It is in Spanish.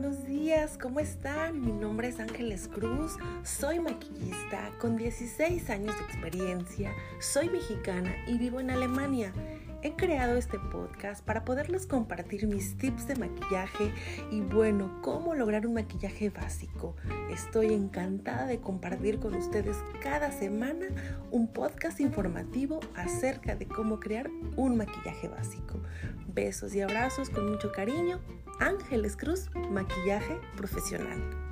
días, ¿cómo están? Mi nombre es Ángeles Cruz, soy maquillista con 16 años de experiencia, soy mexicana y vivo en Alemania. He creado este podcast para poderles compartir mis tips de maquillaje y bueno, cómo lograr un maquillaje básico. Estoy encantada de compartir con ustedes cada semana un podcast informativo acerca de cómo crear un maquillaje básico. Besos y abrazos con mucho cariño. Ángeles Cruz, maquillaje profesional.